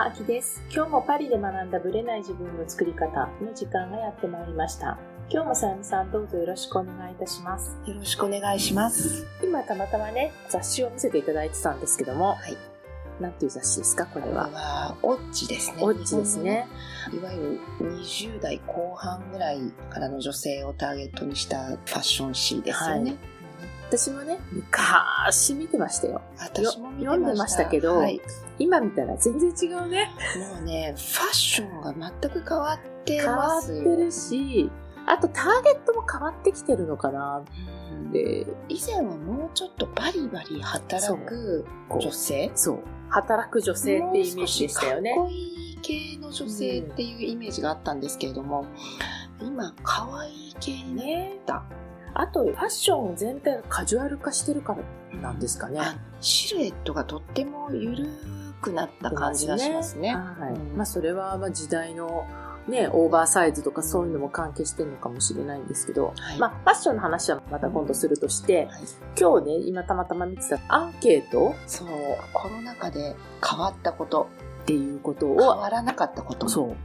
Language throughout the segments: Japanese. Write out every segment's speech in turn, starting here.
こんにちは、あきです。今日もパリで学んだブレない自分の作り方の時間がやってまいりました。今日もさやみさんどうぞよろしくお願いいたします。よろしくお願いします。今たまたまね、雑誌を見せていただいてたんですけども、はい。なんていう雑誌ですか、これは。は、オッチですね。オッチですね。いわゆる20代後半ぐらいからの女性をターゲットにしたファッション誌ですよね。私もね、昔見てましたよ。私も。読んでましたけどはい、今見たら全然違うね。もうね、ファッションが全く変わって変わますよ。ってるし、あとターゲットも変わってきてるのかなうんって、以前はもうちょっとバリバリ働く女性？そう。働く女性っていうイメージでしたよねかっこいい系の女性っていうイメージがあったんですけれども、今、可愛い系になった。あと、ファッション全体がカジュアル化してるからなんですかね。あシルエットがとっても緩くなった感じがしますね。はい。うんまあ、それはまあ時代のね、オーバーサイズとかそういうのも関係してるのかもしれないんですけど、はいまあ、ファッションの話はまた今度するとして、はい今日ね、今たまたま見てたアンケートそう、コロナ禍で変わったこと、っていうこと変を、わらなかったことそうね、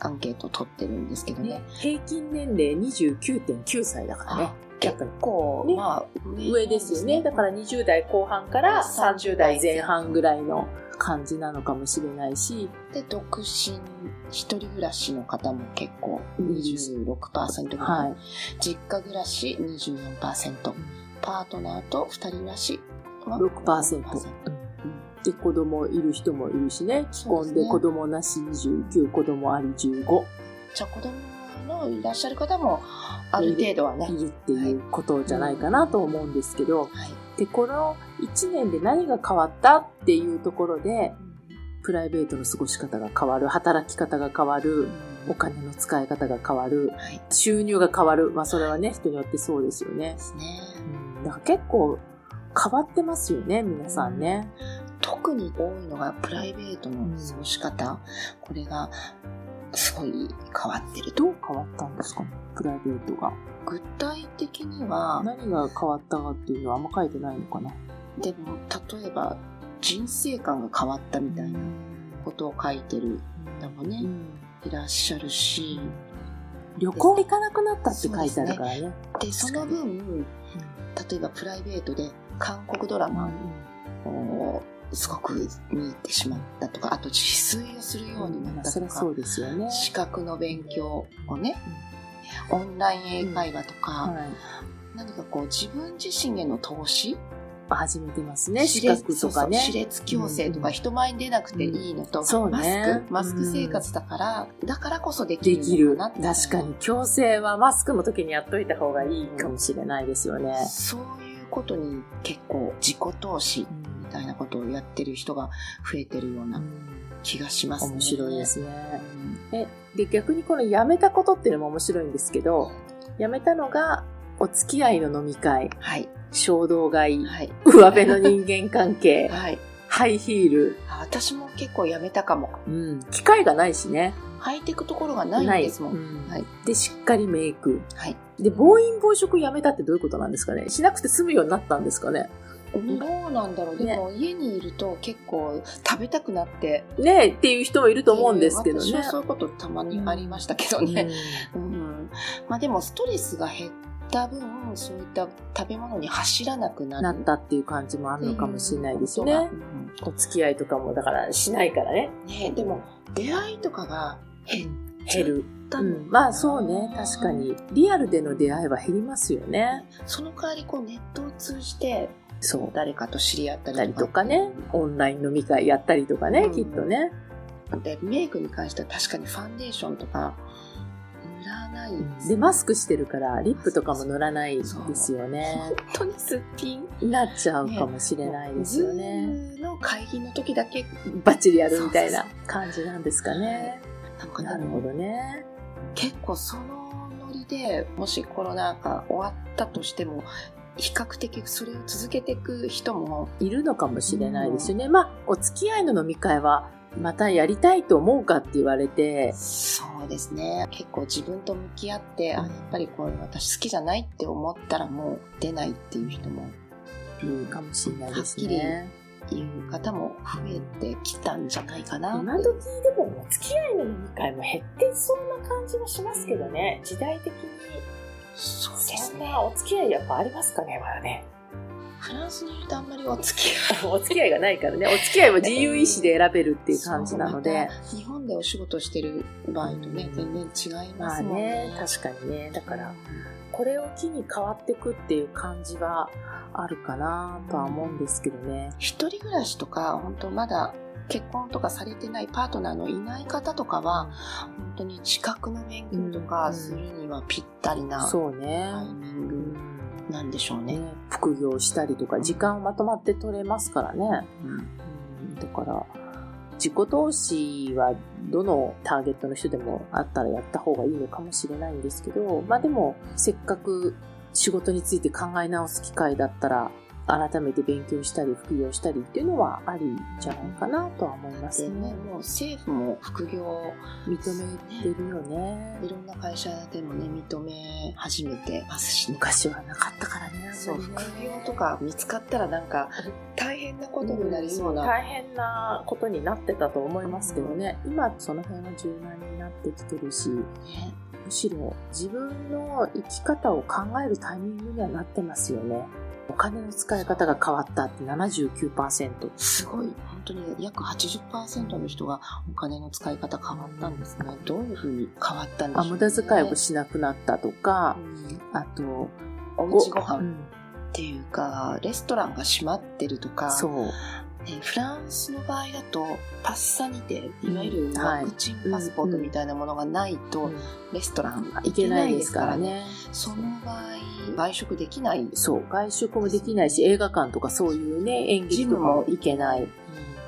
アンケートを取ってるんですけどねね。、平均年齢29.9歳だからね。結構、ねまあ、上ですよね。だから20代後半から30代前半ぐらいの感じなのかもしれないし、で、独身、一人暮らしの方も結構26%ぐらい。はい。実家暮らし24%。パートナーと二人暮らしは6%。で、子供いる人もいるしね。既婚で子供なし29、子供あり15。じゃあ子供のいらっしゃる方もある程度はね。いるっていうことじゃないかなと思うんですけど、はい。で、この1年で何が変わったっていうところで、プライベートの過ごし方が変わる、働き方が変わる、お金の使い方が変わる、はい。収入が変わる。まあそれはね、人によってそうですよねで。すね。うん、だから結構変わってますよね、皆さんね。特に多いのがプライベートの過ごし方。これがすごい変わってると。どう変わったんですか？ね、プライベートが。具体的には、何が変わったかっていうのはあんま書いてないのかな？でも例えば人生観が変わったみたいなことを書いてる方もね、いらっしゃるし、旅行行かなくなったって書いてあるからね。で、その分、例えばプライベートで韓国ドラマをすごく見入ってしまったとか、あと自炊をするようになまあったとか、そうですよね。資格の勉強をね、オンライン英会話とか、はい。何かこう自分自身への投資始めてますね、資格とかね。熾烈矯正とか人前に出なくていいのと、んそうマねスク、マスク生活だから、だからこそできるできる。確かに。強制はマスクの時にやっといた方がいいかもしれないですよね。そういうことに結構自己投資みたいなことをやってる人が増えてるような気がしますね。面白いですね。うん。え、で、逆にこの辞めたことっていうのも面白いんですけど、辞めたのが、お付き合いの飲み会、はい。衝動買い、はい。上辺の人間関係、はい。ハイヒール、あ私も結構やめたかも。うん、機会がないしね。履いていくところがないんですもん。うんはい。で、しっかりメイク。はい。で、暴飲暴食やめたってどういうことなんですかねしなくて済むようになったんですかねどうなんだろう。でも家にいると結構食べたくなって。ねっていう人もいると思うんですけどね。私はそういうことたまにありましたけどね。うん。まあでもストレスが減った分、そういった食べ物に走らなくなる。なったっていう感じもあるのかもしれないですね。うんお付き合いとかもだからしないからね。ねでも出会いとかが減る。うん、まあそうね、確か。に。リアルでの出会いは減りますよね。その代わりこうネットを通じてそう。誰かと知り合ったりとかね、オンライン飲み会やったりとかね、うんきっとね。でメイクに関しては確かにファンデーションとか塗らないんですで、マスクしてるから、リップとかも塗らないですよね。本当にすっぴんなっちゃうかもしれないですよね。ズームの会議の時だけバッチリやるみたいなそう感じなんですかね。なんかなるほどね。結構そのノリでもしコロナが終わったとしても比較的それを続けていく人もいるのかもしれないですよね。まあ、お付き合いの飲み会は、またやりたいと思うかって言われて、そうですね結構自分と向き合って、あやっぱりこれ私好きじゃないって思ったらもう出ないっていう人もいるかもしれないですはっきりね。いう方も増えてきたんじゃないかな今時でもお付き合いの飲み会も減ってそうな感じもしますけどね、時代的にそうそんなお付き合いやっぱありますかねまだね。フランスにいるとあんまりお付き合いお付き合い がないからね。お付き合いは自由意志で選べるっていう感じなので。日本でお仕事してる場合とね、全然違いまますあもんね。ね確かにね。だからこれを機に変わっていくっていう感じはあるかなとは思うんですけどね。一人暮らしとか本当まだ結婚とかされてないパートナーのいない方とかは本当に資格の勉強とかするにはぴったりなタそうね。イミンうグんなんでしょうね。ね副業したりとか時間をまとまって取れますからね。うんうんだから自己投資はどのターゲットの人でもあったらやった方がいいのかもしれないんですけど、まあでもせっかく仕事について考え直す機会だったら改めて勉強したり副業したりっていうのはありじゃないかなとは思いますでねね。、もう政府も副業を認めてるよね。いろんな会社でもね、認め始めてますしね。昔はなかったからね。そう、副業とか見つかったらなんか大変なことになりそうな。大変なことになってたと思いますけどね、今その辺は柔軟になってきてるし、ねむしろ自分の生き方を考えるタイミングにはなってますよね。お金の使い方が変わったって79%。すごい、本当に約80%の人がお金の使い方変わったんですね。どういうふうに変わったんでしょう、ね、あ無駄遣いをしなくなったとかう、んあと、おうちご飯っうんていうか、レストランが閉まってるとか、そう。ねフランスの場合だと、パッサニテ、いわゆるワクチンパスポートみたいなものがないと、レストランいけないですから。ね。その場合、外食できないそう。外食もできないし、映画館とかそういうね、演劇とかも行けない。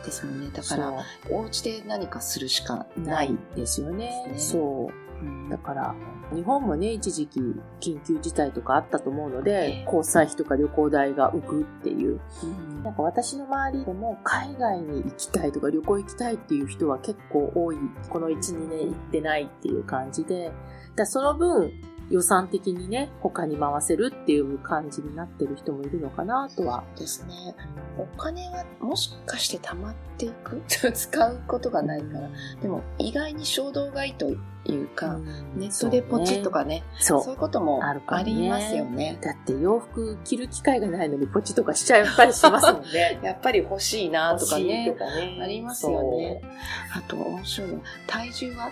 ですもんね。だから、そお家で何かするしかうなないい。ですよね。そう。うんだから、日本もね、一時期緊急事態とかあったと思うのえでえ、交際費とか旅行代が浮くっていう。うんなんか私の周りでも海外に行きたいとか旅行行きたいっていう人は結構多い。この1、2年行ってないっていう感じで。だその分予算的にね、他に回せるっていう感じになってる人もいるのかなとは。ですね。お金はもしかして貯まっていく？使うことがないから。でも意外に衝動買いというか、ネットでポチッとかね、そう,、そういうこともありますよね。だって洋服着る機会がないのにポチとかしちゃったりしますもんね。やっぱり欲しいなとかねと。かねありますよね。あと面白いのは、体重は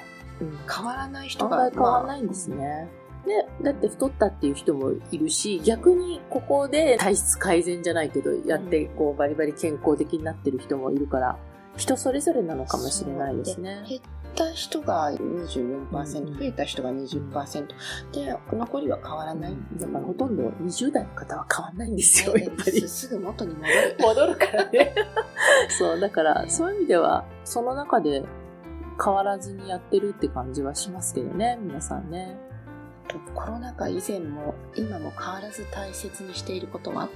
変わらない人案が。外変わらないんですね。で、だって太ったっていう人もいるし、逆にここで体質改善じゃないけど、やってこうバリバリ健康的になってる人もいるから、人それぞれなのかもしれないですね。減った人が24%、うん増えた人が20%。で、残りは変わらない。だからほとんど20代の方は変わんないんですよ、やっぱりす。すぐ元に戻る。戻るからね。そう、だからそういう意味では、その中で変わらずにやってるって感じはしますけどね、皆さんね。とコロナ禍以前も今も変わらず大切にしていることはっ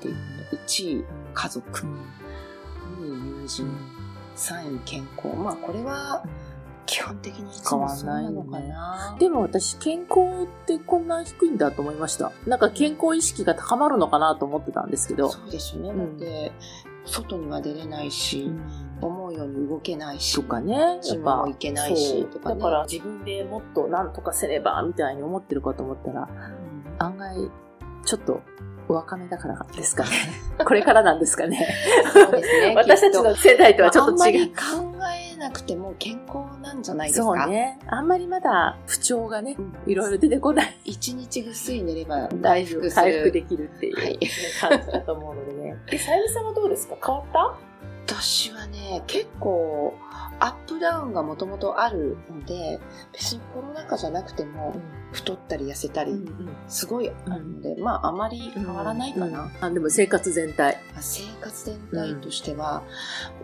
ていうの1位家族2位友人3位健康。まあこれは基本的にいつもそうなのかな。でも私、健康ってこんな低いんだと思いました。なんか健康意識が高まるのかなと思ってたんですけど。そうですよね、うん。だって外には出れないし、うん思うように動けないしとかね、やジっぱムも行けないしとかねだから自分でもっと何とかせればみたいに思ってるかと思ったら、うん案外、ちょっとお若めだからですかね。これからなんですかね。そうですね 私たちの世代とはちょっと違う。あんまり考えなくても健康なんじゃないですか？そうね。あんまりまだ不調がね、うんいろいろ出てこない。一日ぐっすり寝れば大丈夫。回復回復できるっていう、はい感じだと思うのでね。え、さゆみさんはどうですか？変わった？私はね結構アップダウンがもともとあるので別にコロナ禍じゃなくても太ったり痩せたりすごいあるので、まああまり変わらないかな、うんあ、でも生活全体。生活全体としては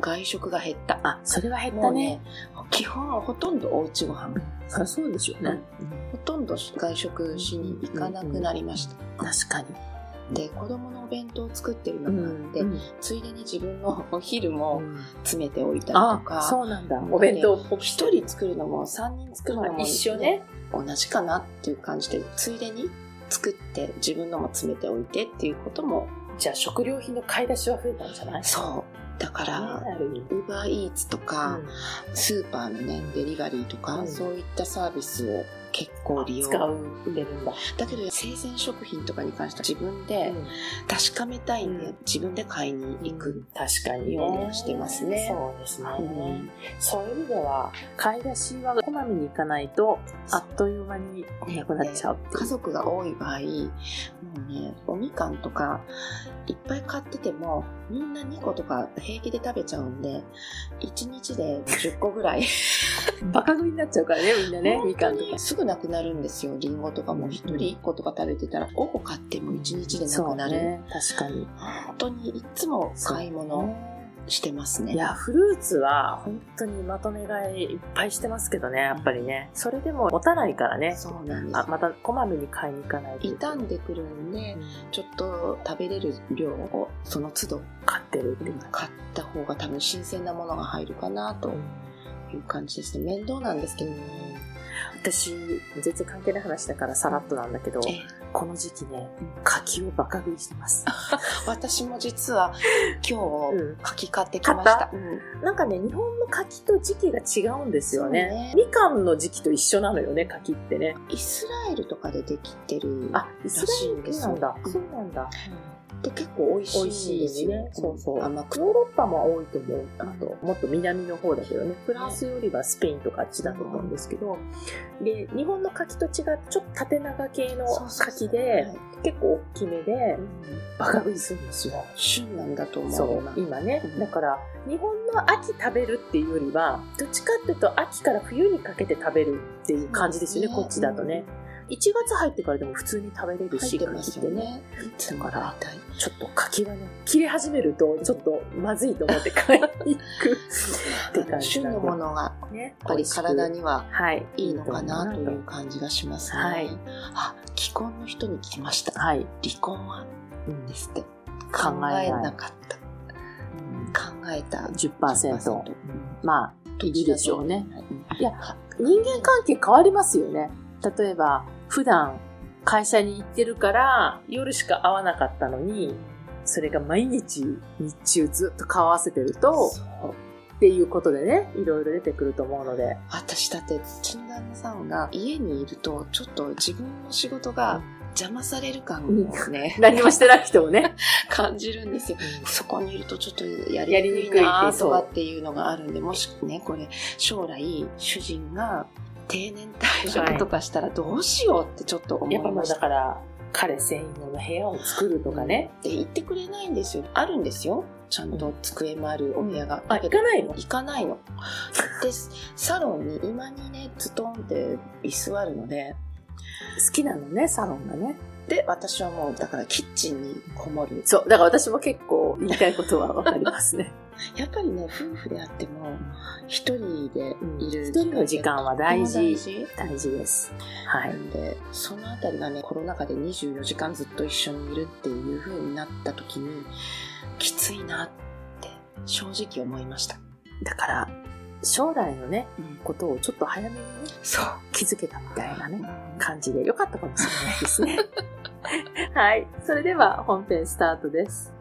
外食が減った、あ、それは減ったね。ね。基本ほとんどおうちご飯、そりゃそうでしょうね。ほとんど外食しに行かなくなりました、確かに。で子供のお弁当を作ってるのがあって、うんついでに自分のお昼もうん。詰めておいたりとあ、か、そうなんだ。お弁当っぽく一人作るのも三人作るのも、一緒ね。同じかなっていう感じでついでに作って自分のも詰めておいてっていうこともじゃあ食料品の買い出しは増えたんじゃない？そだから、ウーバーイーツとか、スーパーのね、デリバリーとか、うん。そういったサービスを結構利用。使うれるんだ。だけど、生鮮食品とかに関しては自分で確かめたいんで、うん自分で買いに行く。確かにようにしてますねそうですね。うんそういう意味では、買い出しはこまめに行かないと、あっという間になくなっちゃうっていう。家族が多い場合、もうね、おみかんとかいっぱい買ってても、みんな2個とか平気で食べちゃうんで、1日で10個ぐらい。バカ食いになっちゃうからね、みんなね、みかんとか。すぐなくなるんですよ。リンゴとかも1人1個とか食べてたら、5個買っても1日でなくなる。ね、確かに。本当にいつも買い物ねしてますね。いや、フルーツは本当にまとめ買いいっぱいしてますけどね、やっぱりね。それでも持たないからね。そうなんですあ、。またこまめに買いに行かないと。傷んでくるんでう、んちょっと食べれる量をその都度買ってるっていうか。買った方が多分新鮮なものが入るかなという感じですね。面倒なんですけどね。私、全然関係ない話だからさらっとなんだけど、えこの時期ねうん、柿をバカ食いしてます。私も実は今うん日柿買ってきました。買うんなんかね、日本の柿と時期が違うんですよね。ねみかんの時期と一緒なのよね、柿ってね。イスラエルとかでできてる。あ、イスラエル系なんだ。らしいそうなんだ。で結構美味しいですね。そうそう。ヨーロッパも多いと思う。あと、もっと南の方だけどね。フランスよりはスペインとかあっちだと思うんですけど。で、日本の柿と違って、ちょっと縦長系の柿では、い結構大きめでう、んバカ食いするんですよ。旬なんだと思う。そう今、今ねう。んだから、日本の秋食べるっていうよりは、どっちかっていうと秋から冬にかけて食べるっていう感じですよね、こっちだとね。1月入ってからでも普通に食べれるし、入ってますよ柿ってね。だからちょっと柿はね、切れ始めると、ちょっとまずいと思って買いに行くって感じ旬のものがね。やっぱり体にははい、いいのかなというう。感じがしますね。はいあ、既婚の人に聞きました。はい。離婚はうんですって。考考ええなかった。考えた10%。うんまあ、いるでしょうね。うんいや、人間関係変わりますよね。例えば、普段会社に行ってるから夜しか会わなかったのに、それが毎日日中ずっと顔合わせてると、っていうことでね、いろいろ出てくると思うので。私だって、うちの旦那さんが家にいると、ちょっと自分の仕事が邪魔される感をね、何もしてなくてもね。感じるんですよ。そこにいるとちょっとややりにくいなとかっていうのがあるんで、もしね、これ将来主人が定年退職とかしたらどうしようってちょっと思いやっぱもうました。だから、彼専用の部屋を作るとかね。って言ってくれないんですよ。あるんですよ。ちゃんと机もあるお部屋が。あ、行かないの？行かないの。で、サロンに今にね、ズトンって椅子あるので、好きなのね、サロンがね。で、私はもう、だからキッチンにこもる。そう。だから私も結構言いたいことはわかりますね。やっぱりね、夫婦であっても、一人でいる一人の時間は大事大事です。は。ないんで、そのあたりがね、コロナ禍で24時間ずっと一緒にいるっていう風になった時に、きついなって正直思いました。だから、将来のね、うんことをちょっと早めにね、そう。気づけたみたいなね、感じでよかったかもしれないですね。はい。それでは本編スタートです。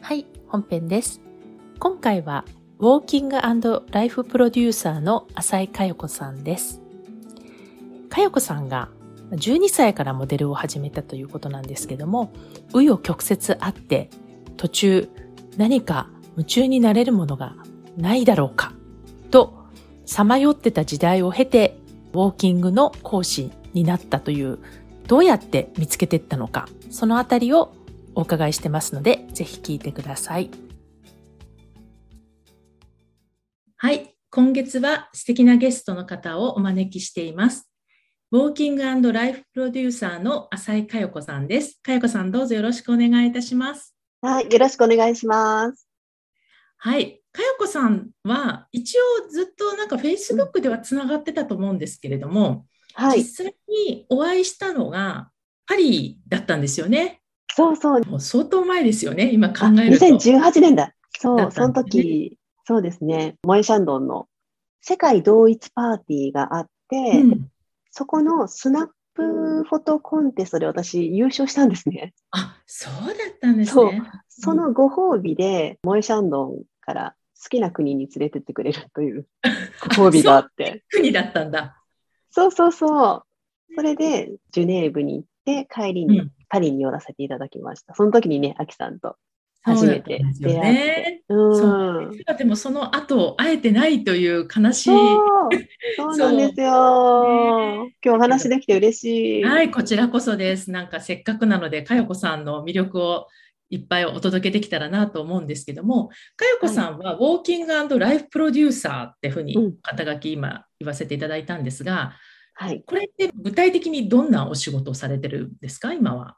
はい、本編です。今回は、ウォーキングライフプロデューサーの浅井佳代子さんです。佳代子さんが12歳からモデルを始めたということなんですけども、紆余曲折あって、途中何か夢中になれるものがないだろうか、と、さまよってた時代を経て、ウォーキングの講師になったという、どうやって見つけてったのか、そのあたりをお伺いしてますので、ぜひ聞いてください。はい。今月は素敵なゲストの方をお招きしています。ウォーキングライフプロデューサーの浅井佳代子さんです。佳代子さん、どうぞよろしくお願いいたします。はい、よろしくお願いします。はい。佳代子さんは、一応ずっとなんか Facebook ではつながってたと思うんですけれども、はい、実際にお会いしたのがパリだったんですよね。そうそう。もう相当前ですよね、今考えると。2018年だ。そう、だったその時、そうですね、モエシャンドンの世界同一パーティーがあって、うんそこのスナップフォトコンテストで私優勝したんですね。あ、そうだったんですそうね。そのご褒美で、モエシャンドンから好きな国に連れてってくれるという ご褒美があって。国だったんだ。そうそうそう。それで、ジュネーブに行って、帰りにうんパリに寄らせていただきました。その時にね、アキさんと初めて出会って。ね。うん。でもその後、会えてないという悲しい。そう、そうなんですよ。ね今日お話できて嬉しい。はい、こちらこそです。なんかせっかくなので、かよこさんの魅力をいっぱいお届けできたらなと思うんですけども、かよこさんはウォーキングライフプロデューサーっていうふうにうん肩書き今言わせていただいたんですが、はい。これって具体的にどんなお仕事をされてるんですか、今は。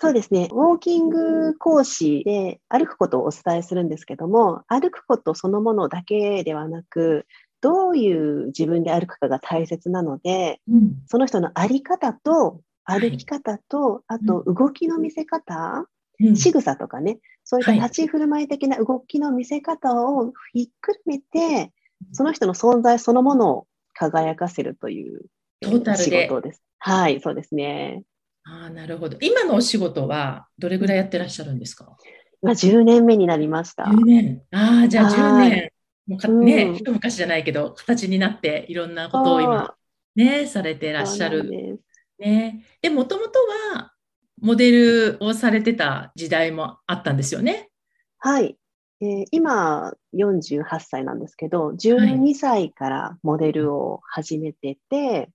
そうですね。ウォーキング講師で歩くことをお伝えするんですけども、歩くことそのものだけではなく、どういう自分で歩くかが大切なので、その人の歩り方と、歩き方と、あと動きの見せ方、うん仕草とかね、そういったはい立ち振る舞い的な動きの見せ方をひっくるめて、その人の存在そのものを輝かせるというトータルで仕事です。はい、そうですね。ああ、なるほど。今のお仕事はどれぐらいやってらっしゃるんですか？今10年目になりました。10年。ああ、じゃあ10はい年。もうかうん昔じゃないけど、形になっていろんなことを今、ね、されてらっしゃる。ね。で、もともとは、モデルをされてた時代もあったんですよね？はい。えー今、48歳なんですけど、12歳からモデルを始めてて、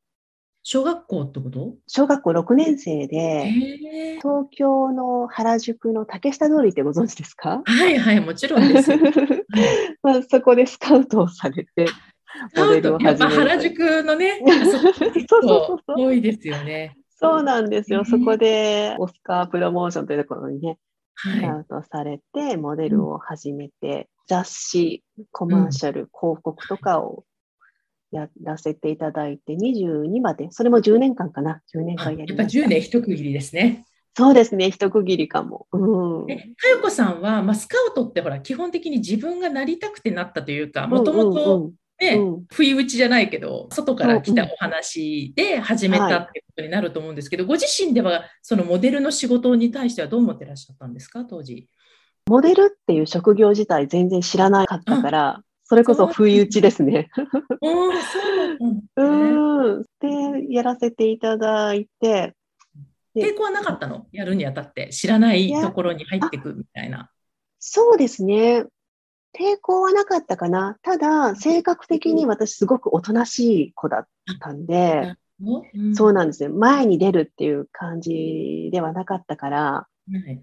小学校ってこと？小学校6年生へで、え。東京の原宿の竹下通りってご存知ですか？はいはい、もちろんですよ。まあ、そこでスカウトをされて、モデルを始めて。原宿のね、あそうそうそう構そう多いですよね。そうなんですよ。ねそこで、オスカープロモーションというところにね、スカはウトされて、モデルを始めて、雑誌、コマーシャル、広告とかをやらせていただいて、22まで、それも10年間かな、10年間やっぱやりました。10年一区切りですね。そうですね、一区切りかも。うん。え、かよこさんは、まあ、スカウトってほら、基本的に自分がなりたくてなったというか、もともと不意打ちじゃないけど、外から来たお話で始めたっていうことになると思うんですけど、ご自身ではそのモデルの仕事に対してはどう思ってらっしゃったんですか、当時？モデルっていう職業自体全然知らなかったから、それこそ不意打ちですね。うなんですうね。ん。で、やらせていただいて、抵抗はなかったの？やるにあたって、知らないところに入っていくみたいな。そうですね。抵抗はなかったかな。ただ、性格的に私すごくおとなしい子だったんで、うんそうなんですよ。前に出るっていう感じではなかったから、はい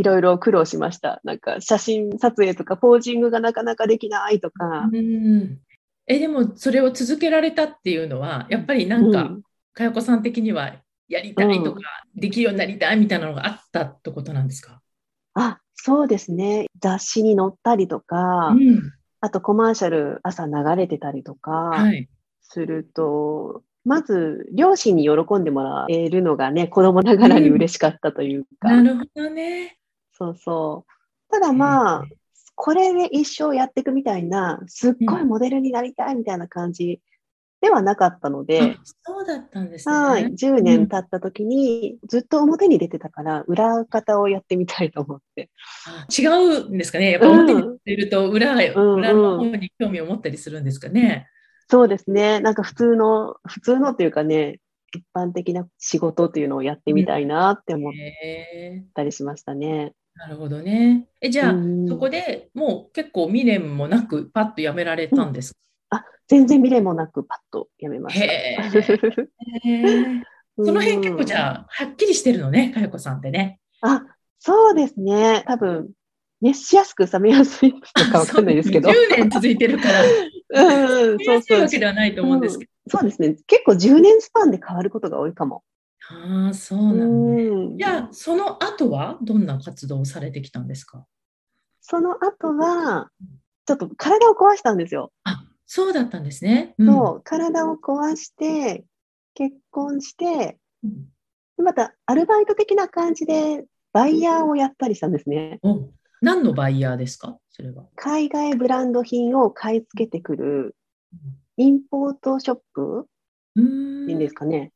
いろいろ苦労しました。なんか写真撮影とかポージングがなかなかできないとか。うんえでもそれを続けられたっていうのはやっぱりなんか、うんかよこさん的にはやりたいとか、できるようになりたいみたいなのがあったってことなんですか、あ、そうですね。雑誌に載ったりとか、うんあとコマーシャル朝流れてたりとかはい、すると、まず両親に喜んでもらえるのがね、子供ながらに嬉しかったというか。なるほどね。そうそう。ただまあ、これで一生やっていくみたいな、すっごいモデルになりたいみたいな感じではなかったので、あそうだったんですね。はい、10年経った時に、ずっと表に出てたから、裏方をやってみたいと思って。あ違うんですかね。やっぱ表に出ると裏,、うん裏の方に興味を持ったりするんですかね。そうですね。なんか普通の、普通のっていうかね、一般的な仕事っていうのをやってみたいなって思っへたりしましたね。ーなるほどね。えじゃあ、うんそこでもう結構未練もなくパッとやめられたんですか、あ、全然未練もなくパッとやめました。へー その辺結構じあ。ゃあ、はっきりしてるのね、かよこさんってね。あ、そうですね。多分、熱しやすく冷めやすいのかわかんないですけど。10年続いてるから、うん、そうそうわ。けではないと思うんですけど。そうですね。結構10年スパンで変わることが多いかも。ああ、そうなのね。うんじゃあ、その後はどんな活動をされてきたんですか？その後は、ちょっと体を壊したんですよ。あ、そうだったんですね。うんそう、体を壊して、結婚して、うんまたアルバイト的な感じでバイヤーをやったりしたんですね。お何のバイヤーですか？それは。海外ブランド品を買い付けてくるインポートショップいいんですかね。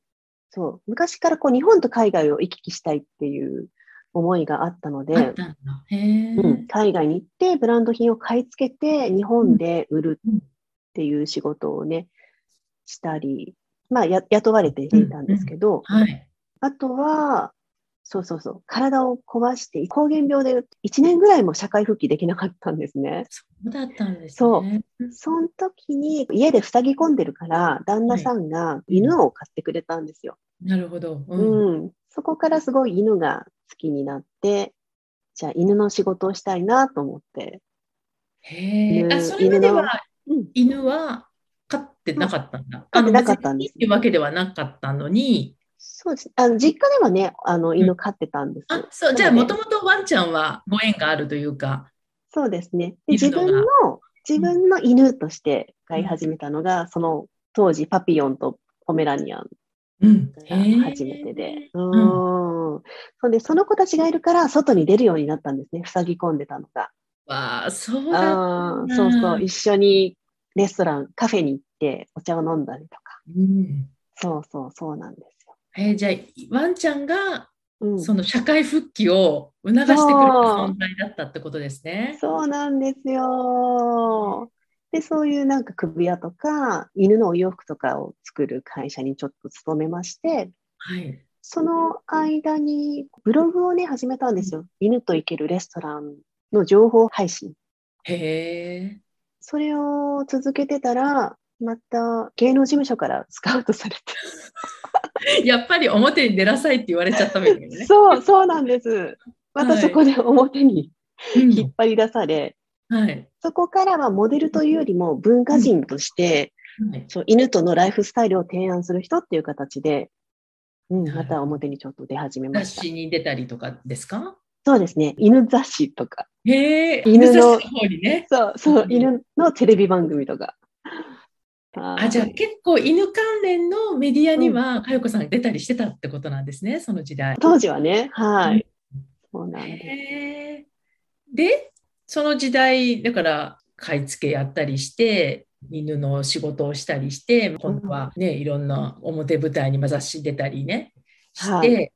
そう、昔からこう日本と海外を行き来したいっていう思いがあったので。うん、海外に行ってブランド品を買い付けて日本で売るっていう仕事をね、したり、まあや雇われていたんですけど、はい。あとは、そうそうそう、体を壊して、膠原病で1年ぐらいも社会復帰できなかったんですね。そうだったんですね。そうその時に家で塞ぎ込んでるから、旦那さんが犬を飼ってくれたんですよ。なるほど。う。うんん。そこからすごい犬が好きになって、じゃあ犬の仕事をしたいなと思って。へえ。犬あ、それまではうん。犬は飼ってなかったんだ。飼ってなかったんですっていうわけではなかったのに、そうです。あの実家ではね、あの犬飼ってたんです。あ、そう、じゃあもともとワンちゃんはご縁があるというか、そうですね。で自分の、自分の犬として飼い始めたのが、その当時パピヨンとポメラニアン初めてで。うーん。そんで、その子たちがいるから、外に出るようになったんですね。塞ぎ込んでたのが。わあ、そうだそうそう。一緒にレストラン、カフェに行ってお茶を飲んだりとか。うん。そうそう、そうなんですよ。えーじゃあ、ワンちゃんがうん、その社会復帰を促してくれた存在だったってことですね。そうなんですよ。で、そういうなんか首輪とか、犬のお洋服とかを作る会社にちょっと勤めまして、はい。その間にブログをね、始めたんですよ。犬と行けるレストランの情報配信。へえ。それを続けてたら、また芸能事務所からスカウトされて。やっぱり表に出なさいって言われちゃったわけね。そう、そうなんです。またそこで表にうん引っ張り出され、はい。そこからはモデルというよりも文化人として、はいそう犬とのライフスタイルを提案する人っていう形で、うん、また表にちょっと出始めました。雑誌に出たりとかですか？そうですね。犬雑誌とか。へえ。犬のね。そう、そうう、ん犬のテレビ番組とか。あ、じゃあはい結構犬関連のメディアには、かよこさんが出たりしてたってことなんですね、その時代。当時はね、はい。うんそうなんです。で、その時代、だから買い付けやったりして、犬の仕事をしたりして、今度はね、いろんな表舞台にまあ雑誌出たりね、して、はい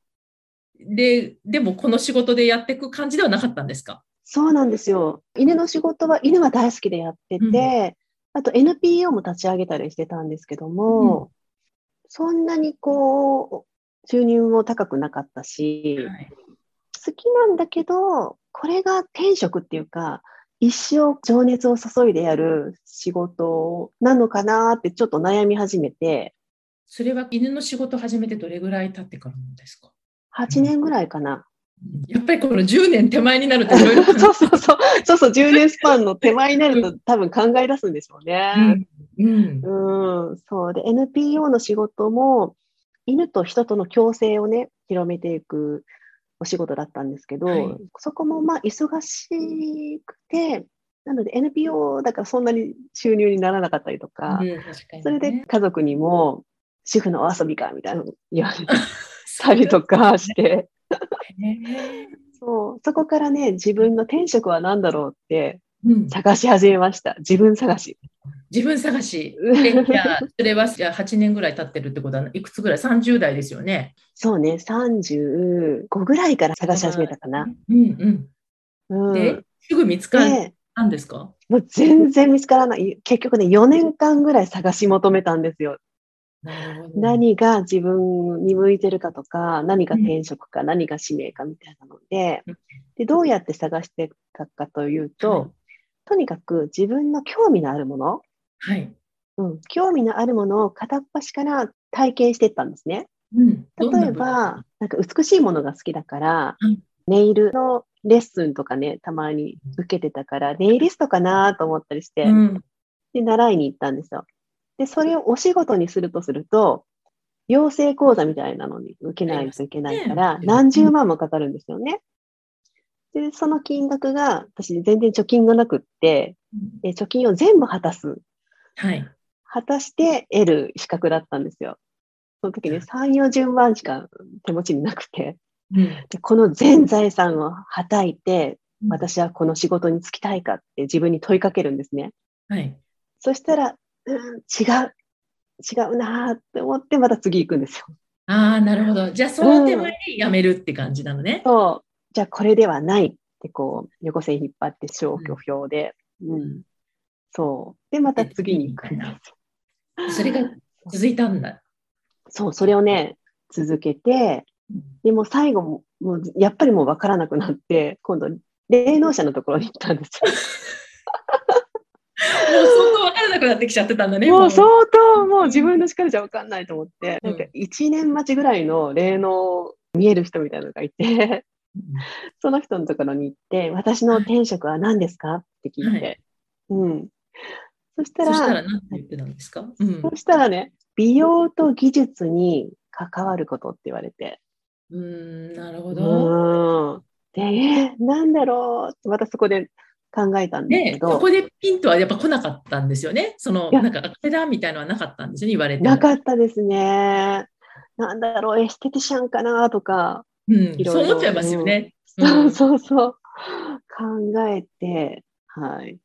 で、でもこの仕事でやっていく感じではなかったんですか？そうなんですよ。犬の仕事は犬が大好きでやってて、あと NPO も立ち上げたりしてたんですけども、そんなにこう、収入も高くなかったし、はい。好きなんだけど、これが天職っていうか、一生情熱を注いでやる仕事なのかなってちょっと悩み始めて、それは犬の仕事始めてどれぐらい経ってからですか？8年ぐらいかな。やっぱりこの10年手前になるといろいろそうそうそう。そうそう、10年スパンの手前になると多分考え出すんでしょうね。うん。うん。うん、そう。で、NPO の仕事も、犬と人との共生をね、広めていくお仕事だったんですけど、はい。そこもまあ忙しくて、なので NPO だからそんなに収入にならなかったりとか、うん確かにね。それで家族にも、主婦のお遊びかみたいなの言われたりとか して、そうそこからね、自分の天職は何だろうってうん探し始めました。自分探し。自分探し。えじゃあ、それはじゃあ8年ぐらい経ってるってことはいくつぐらい ?30 代ですよね。そうね、35ぐらいから探し始めたかな。うんうん。うん、で、すぐ見つかっで、たんですか？もう全然見つからない。結局ね、4年間ぐらい探し求めたんですよ。何が自分に向いてるかとか、何が転職か、何が使命かみたいなのでうん、で、どうやって探してたかというと、はいとにかく自分の興味のあるもの、はい。うん、興味のあるものを片っ端から体験していったんですね。うん。例えば、なんか美しいものが好きだから、うんネイルのレッスンとかね、たまに受けてたから、ネイリストかなと思ったりして、うん。で、習いに行ったんですよ。で、それをお仕事にするとすると、養成講座みたいなのに受けないといけないから、何十万もかかるんですよね。で、その金額が、私全然貯金がなくって、で貯金を全部果たす。はい。果たして得る資格だったんですよ。その時ね、3、40万しか手持ちになくて、うん。でこの全財産をはたいて、うん私はこの仕事に就きたいかって自分に問いかけるんですね。はい。そしたら、うん、違う、違うなーって思ってまた次行くんですよ。ああ、なるほど。じゃあ、その手前にやめるって感じなのね。そう。じゃあこれではないってこう、横線引っ張って消去表で。うん。そう。で、また次に行くんですよ。それが続いたんだ。そう、それをね、続けて、でも最後も、もうやっぱりもう分からなくなって、今度、霊能者のところに行ったんですよ。もう相当分からなくなってきちゃってたんだね。もう相当もう自分の力じゃ分かんないと思って、うんなんか1年待ちぐらいの霊能見える人みたいなのがいて、その人のところに行って、私の天職は何ですか？って聞いて。うん。そしたら、そしたら何て言ってたんですか、うんそしたらね、美容と技術に関わることって言われて。うーん、なるほど。うん。で、えーなんだろう？ってまたそこで考えたんですねけど、そこでピンとはやっぱ来なかったんですよね。その、なんか、あれだみたいのはなかったんですよね、言われても。なかったですね。なんだろう、エステティシャンかな？とか、うん、そう思っちゃいますよね。そううんそうそう。考えて、はい。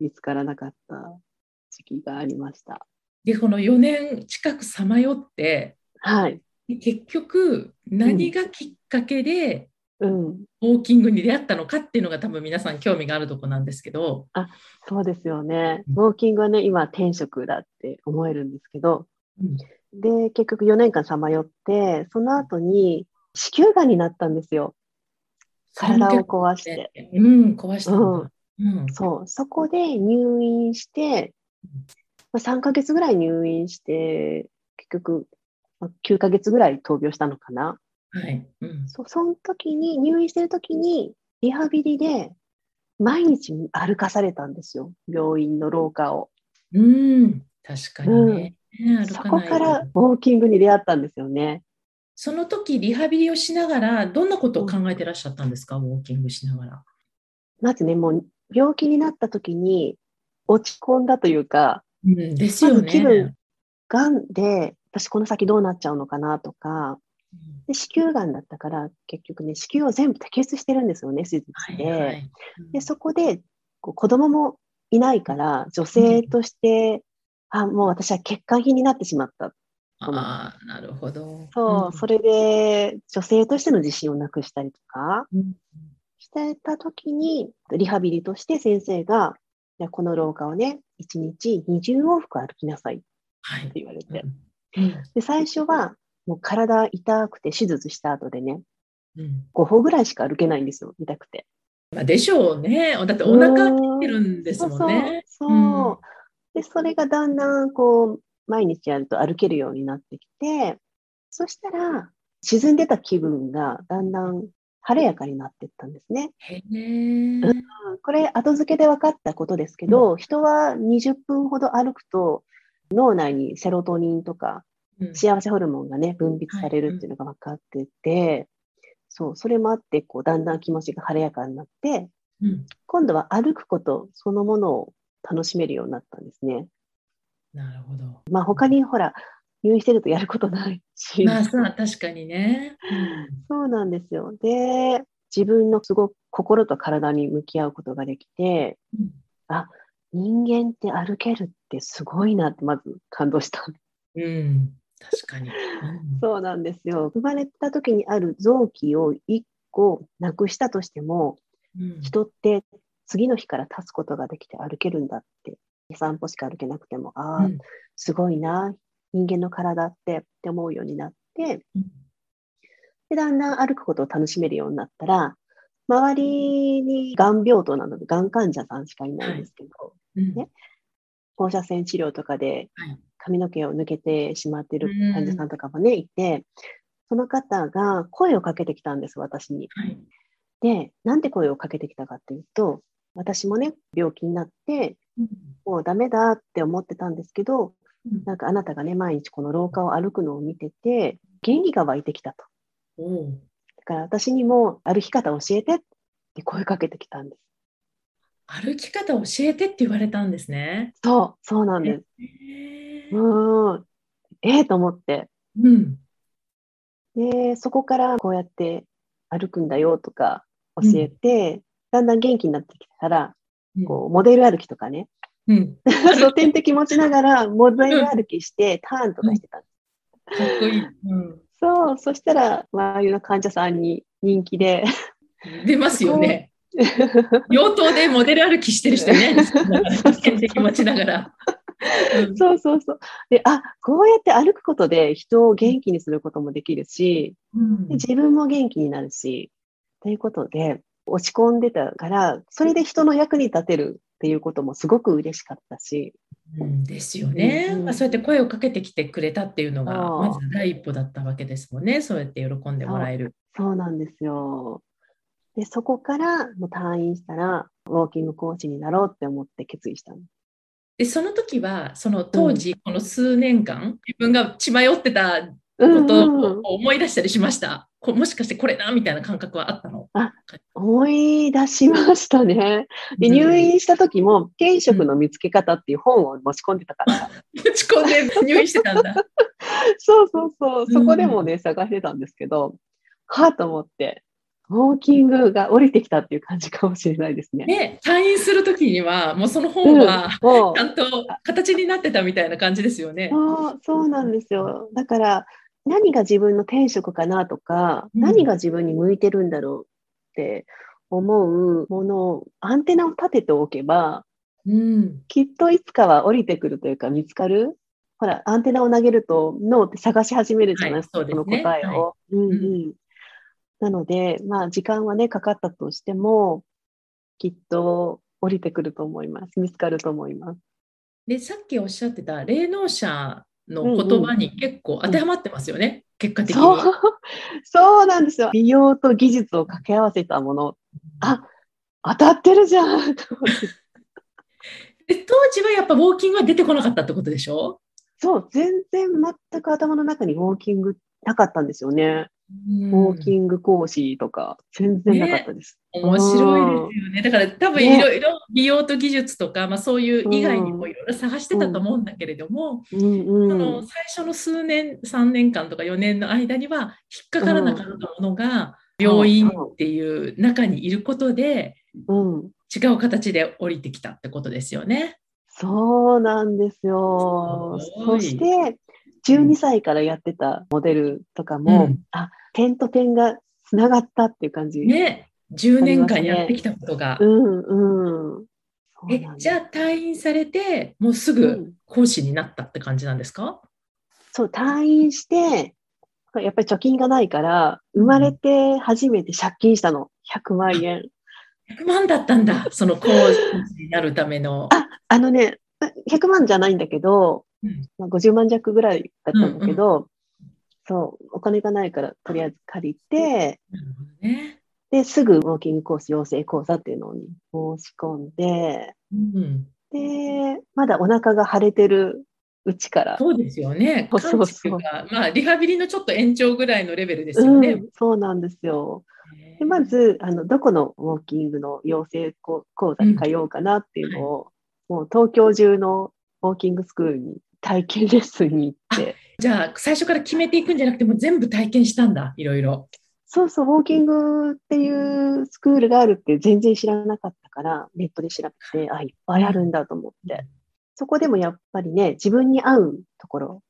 見つからなかった時期がありました。で、この4年近くさまよって、はい。結局、何がきっかけでうん。ウォーキングに出会ったのかっていうのが多分皆さん興味があるとこなんですけど、そうですよね。うんウォーキングはね、今、転職だって思えるんですけど、うんで、結局4年間さまよって、その後に子宮がんになったんですよ。体を壊して。うん、壊した。うんうんそう。そこで入院して、まあ、3ヶ月ぐらい入院して、結局、まあ9ヶ月ぐらい闘病したのかな。はい。うんそうその時に、入院してる時に、リハビリで毎日歩かされたんですよ。病院の廊下を。うん、確かにね。歩そかないこからウォーキングに出会ったんですよね。その時リハビリをしながら、どんなことを考えてらっしゃったんですか、ウォーキングしながら。まずね、もう病気になった時に落ち込んだというか、うん、ですよまず気分ね。がんで私この先どうなっちゃうのかなとか、で子宮がんだったから結局ね、子宮を全部摘出してるんですよね、手術はいで。はい。で、そこでこう子供もいないから、女性として、あ、もう私は血管品になってしまった。ああ、なるほど。そう、それで女性としての自信をなくしたりとかうんしてた時に、リハビリとして先生が、この廊下をね、1日20往復歩きなさいってはい。言われて。うんで、最初はもう体痛くて手術した後でね、うん5歩ぐらいしか歩けないんですよ、痛くて。まあ、でしょうね。だってお腹切ってるんですもんね。そうそうそうで、それがだんだんこう、毎日やると歩けるようになってきて、そしたら、沈んでた気分がだんだん晴れやかになっていったんですね。へえ。これ、後付けで分かったことですけど、人は20分ほど歩くと、脳内にセロトニンとかうん幸せホルモンがね、分泌されるっていうのが分かってて、そう、それもあって、こう、だんだん気持ちが晴れやかになって、うん今度は歩くことそのものを楽しめるようになったんですね。なるほど。まあ他にほら、入院してるとやることないし。まあさ、確かにね。そうなんですよ。で、自分のすごく心と体に向き合うことができて、うん人間って歩けるってすごいなってまず感動した。うん、確かに。うんそうなんですよ。生まれた時にある臓器を1個なくしたとしても、うん人って次の日から立つことができて歩けるんだって。2、3歩しか歩けなくても、ああ、うん。すごいな、人間の体ってって思うようになって、うん。で、だんだん歩くことを楽しめるようになったら、周りにがん病棟なので、がん患者さんしかいないんですけど、うん。ね。放射線治療とかではい。髪の毛を抜けてしまっているうん患者さんとかもね、いて、その方が声をかけてきたんです、私に。はい。で、なんで声をかけてきたかっていうと、私もね、病気になって、もうダメだって思ってたんですけど、うんなんかあなたがね、毎日この廊下を歩くのを見てて、元気が湧いてきたと。おうだから私にも歩き方教えてって声かけてきたんです。歩き方教えてって言われたんですね。そう、そうなんです。へーうーん。ええと思って。うん。で、そこからこうやって歩くんだよとか教えて、だんだん元気になってきたら、こう、モデル歩きとかね、うん。そう点滴持ちながらモデル歩きして、ターンとかしてたんです。かっこいい。うん。そう、そしたら、周りの患者さんに人気で。出ますよね。病棟でモデル歩きしてる人いないです か？点滴持ちながら。うん、そうそうそう。で、あ、こうやって歩くことで人を元気にすることもできるし、うん、自分も元気になるし、ということで、落ち込んでたから、それで人の役に立てるっていうこともすごく嬉しかったし。うん、ですよね、うん、まあ、そうやって声をかけてきてくれたっていうのが、まず第一歩だったわけですもんね。そうやって喜んでもらえる。そうなんですよ。で、そこからもう退院したら、ウォーキングコーチになろうって思って決意したの。で、その時は、その当時、この数年間、自分が血迷ってたことを思い出したりしました？うんうん、もしかしてこれなみたいな感覚はあったの？あ思い出しましたね。で入院した時も、転職の見つけ方っていう本を持ち込んでたから。持ち込んで入院してたんだ。そうそうそう。そこでもね、探してたんですけど、はぁと思って、ウォーキングが降りてきたっていう感じかもしれないですね。ね、退院するときには、もうその本は、ちゃんと形になってたみたいな感じですよね。そうそうなんですよ。だから、何が自分の転職かなとか、うん、何が自分に向いてるんだろうって思うものを、アンテナを立てておけば、うん、きっといつかは降りてくるというか見つかる？ほら、アンテナを投げると脳って探し始めるじゃない？ですか、はい、そ、ね、の答えを。はい、うんうんなので、まあ、時間はね、かかったとしても、きっと降りてくると思います。見つかると思います。で、さっきおっしゃってた霊能者の言葉に結構当てはまってますよね、結果的にそう。そうなんですよ。美容と技術を掛け合わせたもの。あ、当たってるじゃん。で当時はやっぱウォーキングは出てこなかったってことでしょ？そう、全然全く頭の中にウォーキングなかったんですよね。ウォーキング講師とか、全然なかったです。ね、面白いですよね。だから多分いろいろ美容と技術とか、まあ、そういう以外にもいろいろ探してたと思うんだけれども、うん、その最初の数年、3年間とか4年の間には引っかからなかったものが、病院っていう中にいることで、違う形で降りてきたってことですよね。そうなんですよ。そして、12歳からやってたモデルとかも、うん、あ、点と点がつながったっていう感じ。ね。10年間やってきたことが。うんうん。え、じゃあ退院されて、もうすぐ講師になったって感じなんですか、うん、そう、退院して、やっぱり貯金がないから、生まれて初めて借金したの。100万円。100万だったんだ。その講師になるための。あ、あのね、100万じゃないんだけど、まあ、50万弱ぐらいだったんだけど、うんうん、そう、お金がないからとりあえず借りて、ね、で、すぐウォーキングコース養成講座っていうのに申し込んで、うん、で、まだお腹が腫れてるうちから。そうですよね。そうそうまあ、リハビリのちょっと延長ぐらいのレベルですよね。うん、そうなんですよ。でまずあの、どこのウォーキングの養成講座に通おうかなっていうのを、うん、もう東京中のウォーキングスクールに体験レッスンに行って。じゃあ、最初から決めていくんじゃなくて、も全部体験したんだ、いろいろ。そうそう、ウォーキングっていうスクールがあるって全然知らなかったから、ネットで調べて、あ、いっぱいあるんだと思って。そこでもやっぱりね、自分に合うところ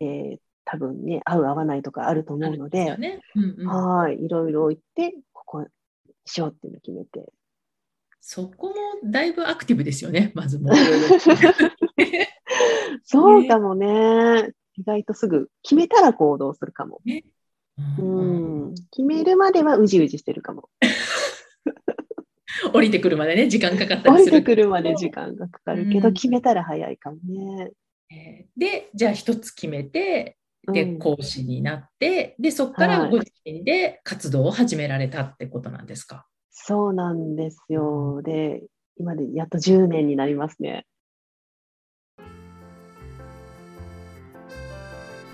で、多分ね、合う合わないとかあると思うので、ねうんうん、はい、いろいろ行って、ここしようっていうの決めて。そこもだいぶアクティブですよね、まずもう。そうかもね。意外とすぐ決めたら行動するかも。ね、うん、決めるまではうじうじしてるかも。降りてくるまでね、時間かかったりする。降りてくるまで時間がかかるけど、うん、決めたら早いかもね。で、じゃあ一つ決めて、で、講師になって、で、そこからご自身で活動を始められたってことなんですか、はい、そうなんですよ。で、今でやっと10年になりますね。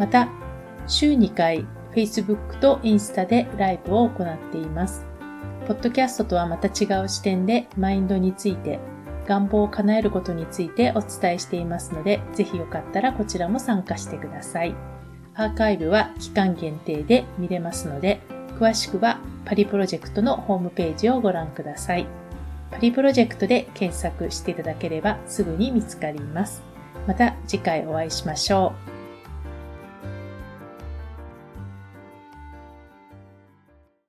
また、週2回 Facebook とインスタでライブを行っています。ポッドキャストとはまた違う視点でマインドについて、願望を叶えることについてお伝えしていますので、ぜひよかったらこちらも参加してください。アーカイブは期間限定で見れますので、詳しくはパリプロジェクトのホームページをご覧ください。パリプロジェクトで検索していただければすぐに見つかります。また次回お会いしましょう。